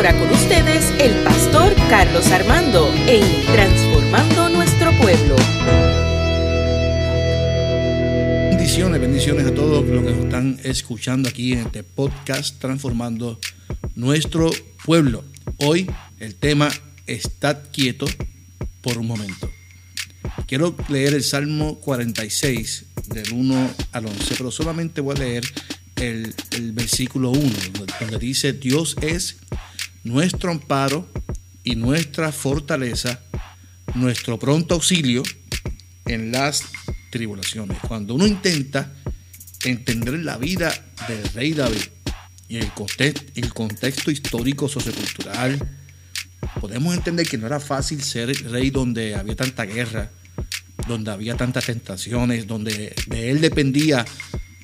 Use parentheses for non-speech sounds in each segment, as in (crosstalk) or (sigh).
ahora con ustedes el pastor Carlos Armando en Transformando Nuestro Pueblo. Bendiciones, bendiciones a todos los que nos están escuchando aquí en este podcast Transformando Nuestro Pueblo. Hoy el tema Estad quieto por un momento. Quiero leer el Salmo 46 del 1 al 11, pero solamente voy a leer el, versículo 1, donde dice, Dios es nuestro amparo y nuestra fortaleza, nuestro pronto auxilio en las tribulaciones. Cuando uno intenta entender la vida del rey David y el contexto, histórico sociocultural, podemos entender que no era fácil ser rey donde había tanta guerra, donde había tantas tentaciones, donde de él dependía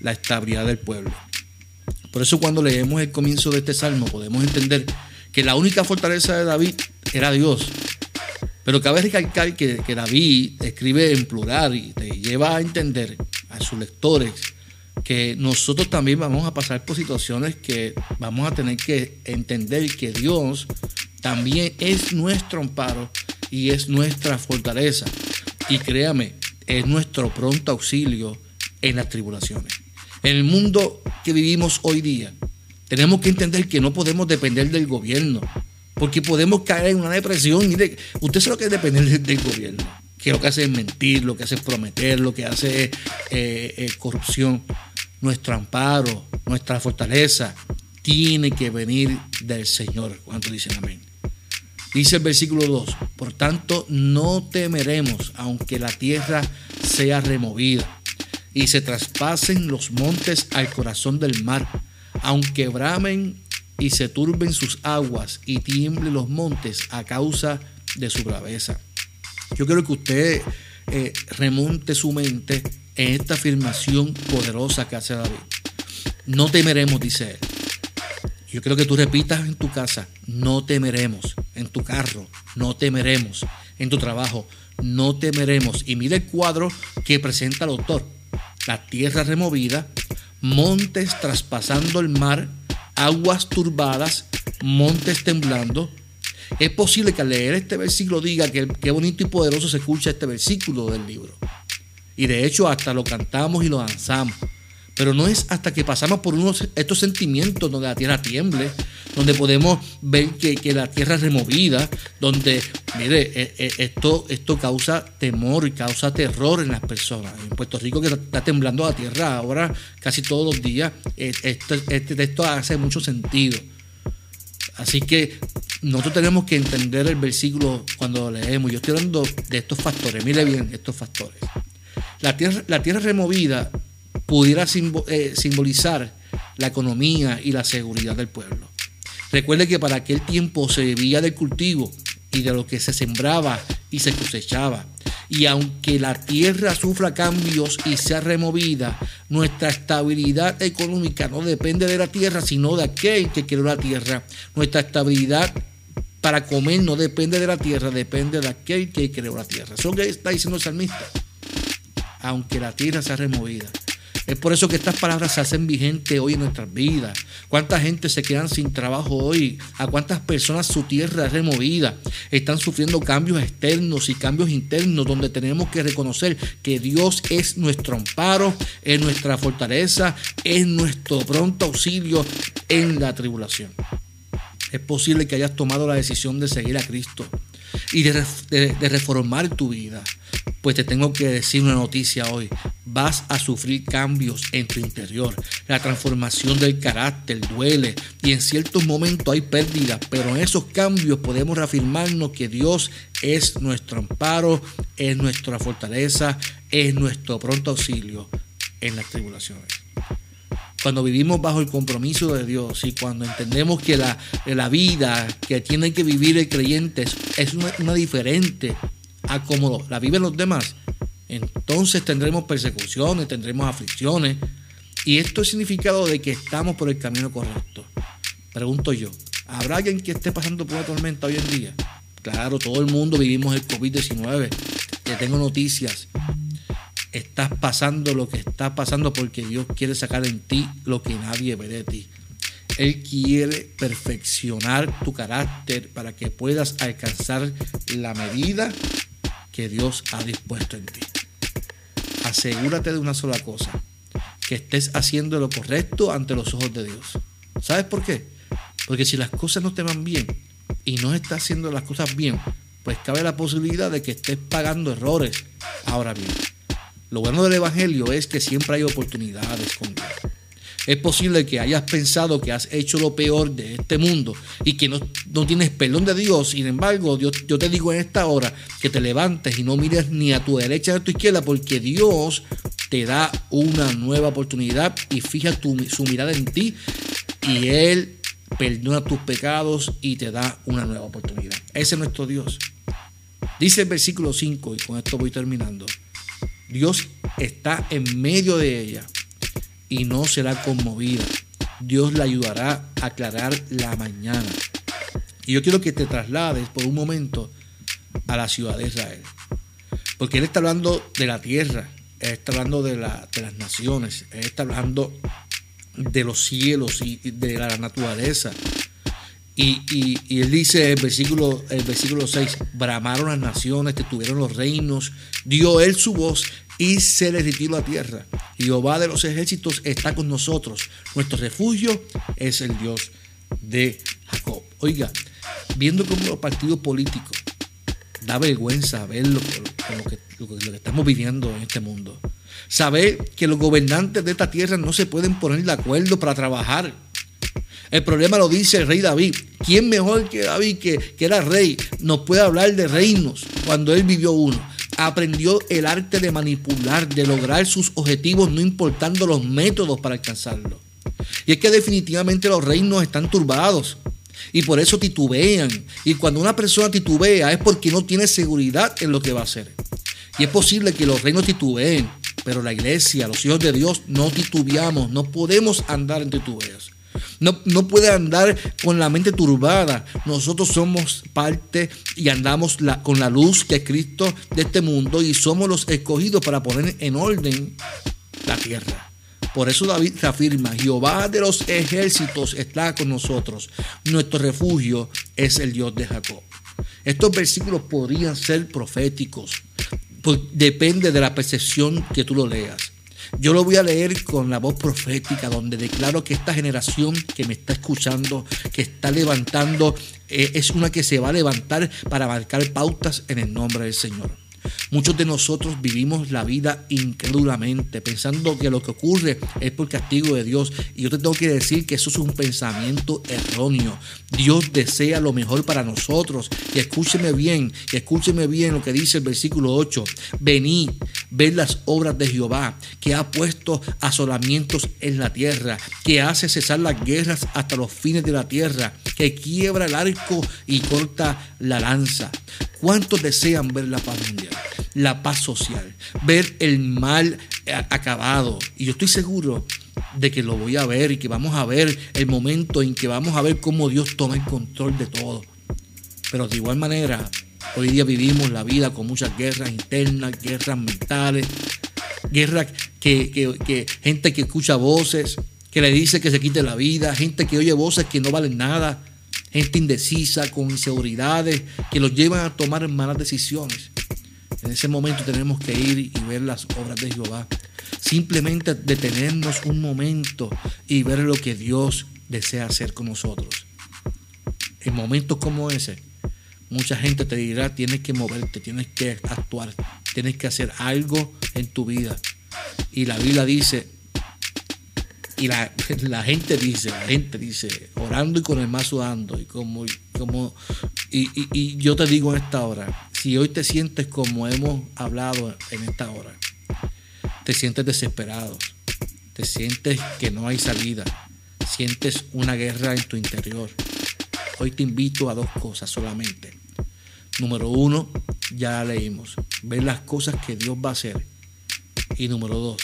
la estabilidad del pueblo. Por eso cuando leemos el comienzo de este salmo podemos entender que la única fortaleza de David era Dios. Pero cabe recalcar que, David escribe en plural y te lleva a entender a sus lectores que nosotros también vamos a pasar por situaciones que vamos a tener que entender que Dios también es nuestro amparo y es nuestra fortaleza. Y créame, es nuestro pronto auxilio en las tribulaciones. En el mundo que vivimos hoy día, tenemos que entender que no podemos depender del gobierno, porque podemos caer en una depresión. Usted sabe lo que es depender del gobierno, que lo que hace es mentir, lo que hace es prometer, lo que hace es eh, eh, corrupción. Nuestro amparo, nuestra fortaleza, tiene que venir del Señor. ¿Cuánto dicen amén? Dice el versículo 2, por tanto no temeremos aunque la tierra sea removida y se traspasen los montes al corazón del mar, aunque bramen y se turben sus aguas y tiemblen los montes a causa de su braveza. Yo quiero que usted eh, remonte su mente en esta afirmación poderosa que hace David. No temeremos, dice él. Yo quiero que tú repitas en tu casa, no temeremos. En tu carro, no temeremos. En tu trabajo, no temeremos. Y mire el cuadro que presenta el autor. La tierra removida, montes traspasando el mar, aguas turbadas, montes temblando. Es posible que al leer este versículo diga que qué bonito y poderoso se escucha este versículo del libro. Y de hecho hasta lo cantamos y lo danzamos. Pero no es hasta que pasamos por unos, estos sentimientos donde la tierra tiemble, donde podemos ver que, la tierra es removida, donde, mire, eh, eh, esto, esto causa temor y causa terror en las personas. En Puerto Rico que está temblando la tierra ahora casi todos los días, este, este texto hace mucho sentido. Así que nosotros tenemos que entender el versículo cuando lo leemos. Yo estoy hablando de estos factores, mire bien estos factores. La tierra, la tierra removida pudiera eh, simbolizar la economía y la seguridad del pueblo. Recuerde que para aquel tiempo se vivía del cultivo y de lo que se sembraba y se cosechaba. Y aunque la tierra sufra cambios y sea removida, nuestra estabilidad económica no depende de la tierra, sino de aquel que creó la tierra. Nuestra estabilidad para comer no depende de la tierra, depende de aquel que creó la tierra. Eso está diciendo el salmista. Aunque la tierra sea removida, es por eso que estas palabras se hacen vigentes hoy en nuestras vidas. ¿Cuánta gente se quedan sin trabajo hoy? ¿A cuántas personas su tierra es removida? Están sufriendo cambios externos y cambios internos donde tenemos que reconocer que Dios es nuestro amparo, es nuestra fortaleza, es nuestro pronto auxilio en la tribulación. Es posible que hayas tomado la decisión de seguir a Cristo y de, reformar tu vida. Pues te tengo que decir una noticia hoy. Vas a sufrir cambios en tu interior. La transformación del carácter duele y en ciertos momentos hay pérdidas, pero en esos cambios podemos reafirmarnos que Dios es nuestro amparo, es nuestra fortaleza, es nuestro pronto auxilio en las tribulaciones cuando vivimos bajo el compromiso de Dios y cuando entendemos que la, vida que tienen que vivir el creyente es una, diferente a la viven los demás, entonces tendremos persecuciones, tendremos aflicciones. Y esto es significado de que estamos por el camino correcto. Pregunto yo, ¿habrá alguien que esté pasando por una tormenta hoy en día? Claro, todo el mundo vivimos el COVID-19. Ya tengo noticias estás pasando lo que está pasando porque Dios quiere sacar en ti lo que nadie ve de ti. Él quiere perfeccionar tu carácter para que puedas alcanzar la medida que Dios ha dispuesto en ti. Asegúrate de una sola cosa, que estés haciendo lo correcto ante los ojos de Dios. ¿Sabes por qué? Porque si las cosas no te van bien y no estás haciendo las cosas bien, pues cabe la posibilidad de que estés pagando errores. Ahora bien, lo bueno del Evangelio es que siempre hay oportunidades con Dios. Es posible que hayas pensado que has hecho lo peor de este mundo y que no, tienes perdón de Dios. Sin embargo, yo, yo, te digo en esta hora que te levantes y no mires ni a tu derecha ni a tu izquierda porque Dios te da una nueva oportunidad y fija su mirada en ti y Él perdona tus pecados y te da una nueva oportunidad. Ese es nuestro Dios. Dice el versículo 5, y con esto voy terminando. Dios está en medio de ella y no será conmovida. Dios la ayudará a aclarar la mañana. Y yo quiero que te traslades por un momento a la ciudad de Israel. Porque Él está hablando de la tierra, Él está hablando de, la, de las naciones, Él está hablando de los cielos y de la naturaleza. Y, él dice el versículo, el versículo 6, bramaron las naciones, tuvieron los reinos, dio él su voz y se les retiró a tierra. Jehová de los ejércitos está con nosotros. Nuestro refugio es el Dios de Jacob. Oiga, viendo cómo los partidos políticos da vergüenza ver lo que, lo que estamos viviendo en este mundo. Saber que los gobernantes de esta tierra no se pueden poner de acuerdo para trabajar. El problema lo dice el rey David. ¿Quién mejor que David, que, que era rey, nos puede hablar de reinos cuando él vivió uno? Aprendió el arte de manipular, de lograr sus objetivos, no importando los métodos para alcanzarlo. Y es que definitivamente los reinos están turbados y por eso titubean. Y cuando una persona titubea es porque no tiene seguridad en lo que va a hacer. Y es posible que los reinos titubeen, pero la iglesia, los hijos de Dios, no titubeamos, no podemos andar en titubeos. No, puede andar con la mente turbada. Nosotros somos parte y andamos con la luz que es Cristo de este mundo y somos los escogidos para poner en orden la tierra. Por eso David afirma, Jehová de los ejércitos está con nosotros. Nuestro refugio es el Dios de Jacob. Estos versículos podrían ser proféticos, pues depende de la percepción que tú lo leas. Yo lo voy a leer con la voz profética, donde declaro que esta generación que me está escuchando, que está levantando, eh, es una que se va a levantar para marcar pautas en el nombre del Señor. Muchos de nosotros vivimos la vida incrédulamente, pensando que lo que ocurre es por castigo de Dios. Y yo te tengo que decir que eso es un pensamiento erróneo. Dios desea lo mejor para nosotros. Y escúcheme bien, escúcheme bien lo que dice el versículo 8. Venid, ved las obras de Jehová, que ha puesto asolamientos en la tierra, que hace cesar las guerras hasta los fines de la tierra, que quiebra el arco y corta la lanza. ¿Cuántos desean ver la paz mundial, la paz social, ver el mal acabado? Y yo estoy seguro de que lo voy a ver y que vamos a ver el momento en que vamos a ver cómo Dios toma el control de todo. Pero de igual manera, hoy día vivimos la vida con muchas guerras internas, guerras mentales, guerras que, que gente que escucha voces, que le dice que se quite la vida, gente que oye voces que no valen nada gente indecisa, con inseguridades, que los llevan a tomar malas decisiones. En ese momento tenemos que ir y ver las obras de Jehová. Simplemente detenernos un momento y ver lo que Dios desea hacer con nosotros. En momentos como ese, mucha gente te dirá, tienes que moverte, tienes que actuar, tienes que hacer algo en tu vida. Y la Biblia dice, y la, (laughs) la, gente dice, la gente dice, orando y con el mazo dando, y como, como y, y, yo te digo en esta hora, si hoy te sientes como hemos hablado en esta hora, te sientes desesperado, te sientes que no hay salida, sientes una guerra en tu interior, hoy te invito a dos cosas solamente. Número uno, ya leímos, ver las cosas que Dios va a hacer. Y número dos,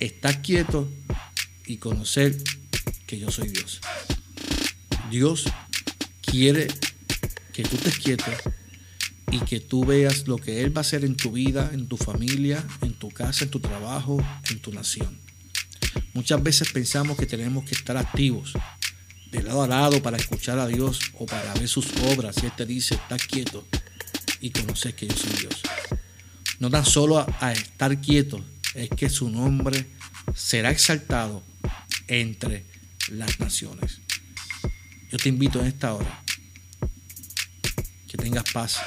estás quieto y conocer que yo soy Dios. Dios quiere que tú te quieto y que tú veas lo que Él va a hacer en tu vida, en tu familia, en tu casa, en tu trabajo, en tu nación. Muchas veces pensamos que tenemos que estar activos de lado a lado para escuchar a Dios o para ver sus obras. Y Él te dice, está quieto y conoces que yo soy Dios. No tan solo a estar quieto, es que su nombre será exaltado entre las naciones. Yo te invito en esta hora que tengas paz,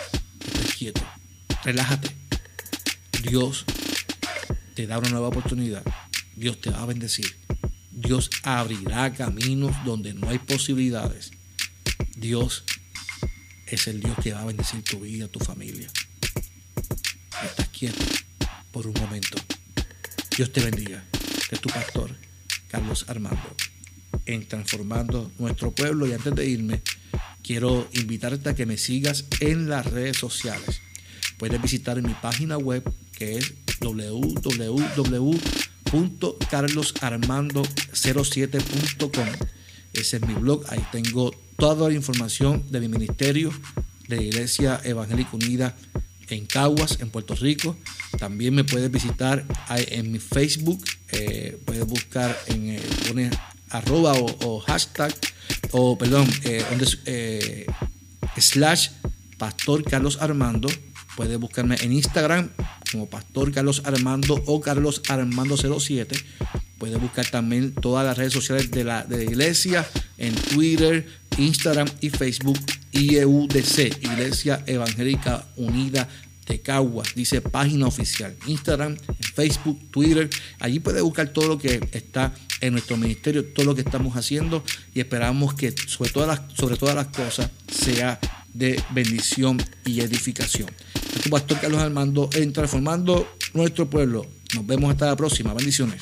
estés quieto, relájate. Dios te da una nueva oportunidad. Dios te va a bendecir. Dios abrirá caminos donde no hay posibilidades. Dios es el Dios que va a bendecir tu vida, tu familia. Estás quieto por un momento. Dios te bendiga. Este es tu pastor, Carlos Armando, en Transformando Nuestro Pueblo. Y antes de irme, quiero invitarte a que me sigas en las redes sociales. Puedes visitar mi página web que es www.carlosarmando07.com. Ese es mi blog, ahí tengo toda la información de mi ministerio de Iglesia Evangélica Unida en Caguas, en Puerto Rico. También me puedes visitar en mi Facebook, eh, puedes buscar en eh, arroba o, hashtag, o perdón, eh, eh, slash Pastor Carlos Armando. Puedes buscarme en Instagram como Pastor Carlos Armando o Carlos Armando 07. Puedes buscar también todas las redes sociales de la iglesia en Twitter, Instagram y Facebook IEUDC, Iglesia Evangélica Unida de Caguas, dice página oficial, Instagram, Facebook, Twitter, allí puedes buscar todo lo que está en nuestro ministerio, todo lo que estamos haciendo y esperamos que sobre todas las, sobre todas las cosas sea de bendición y edificación. Pastor Carlos Armando en Transformando Nuestro Pueblo. Nos vemos hasta la próxima. Bendiciones.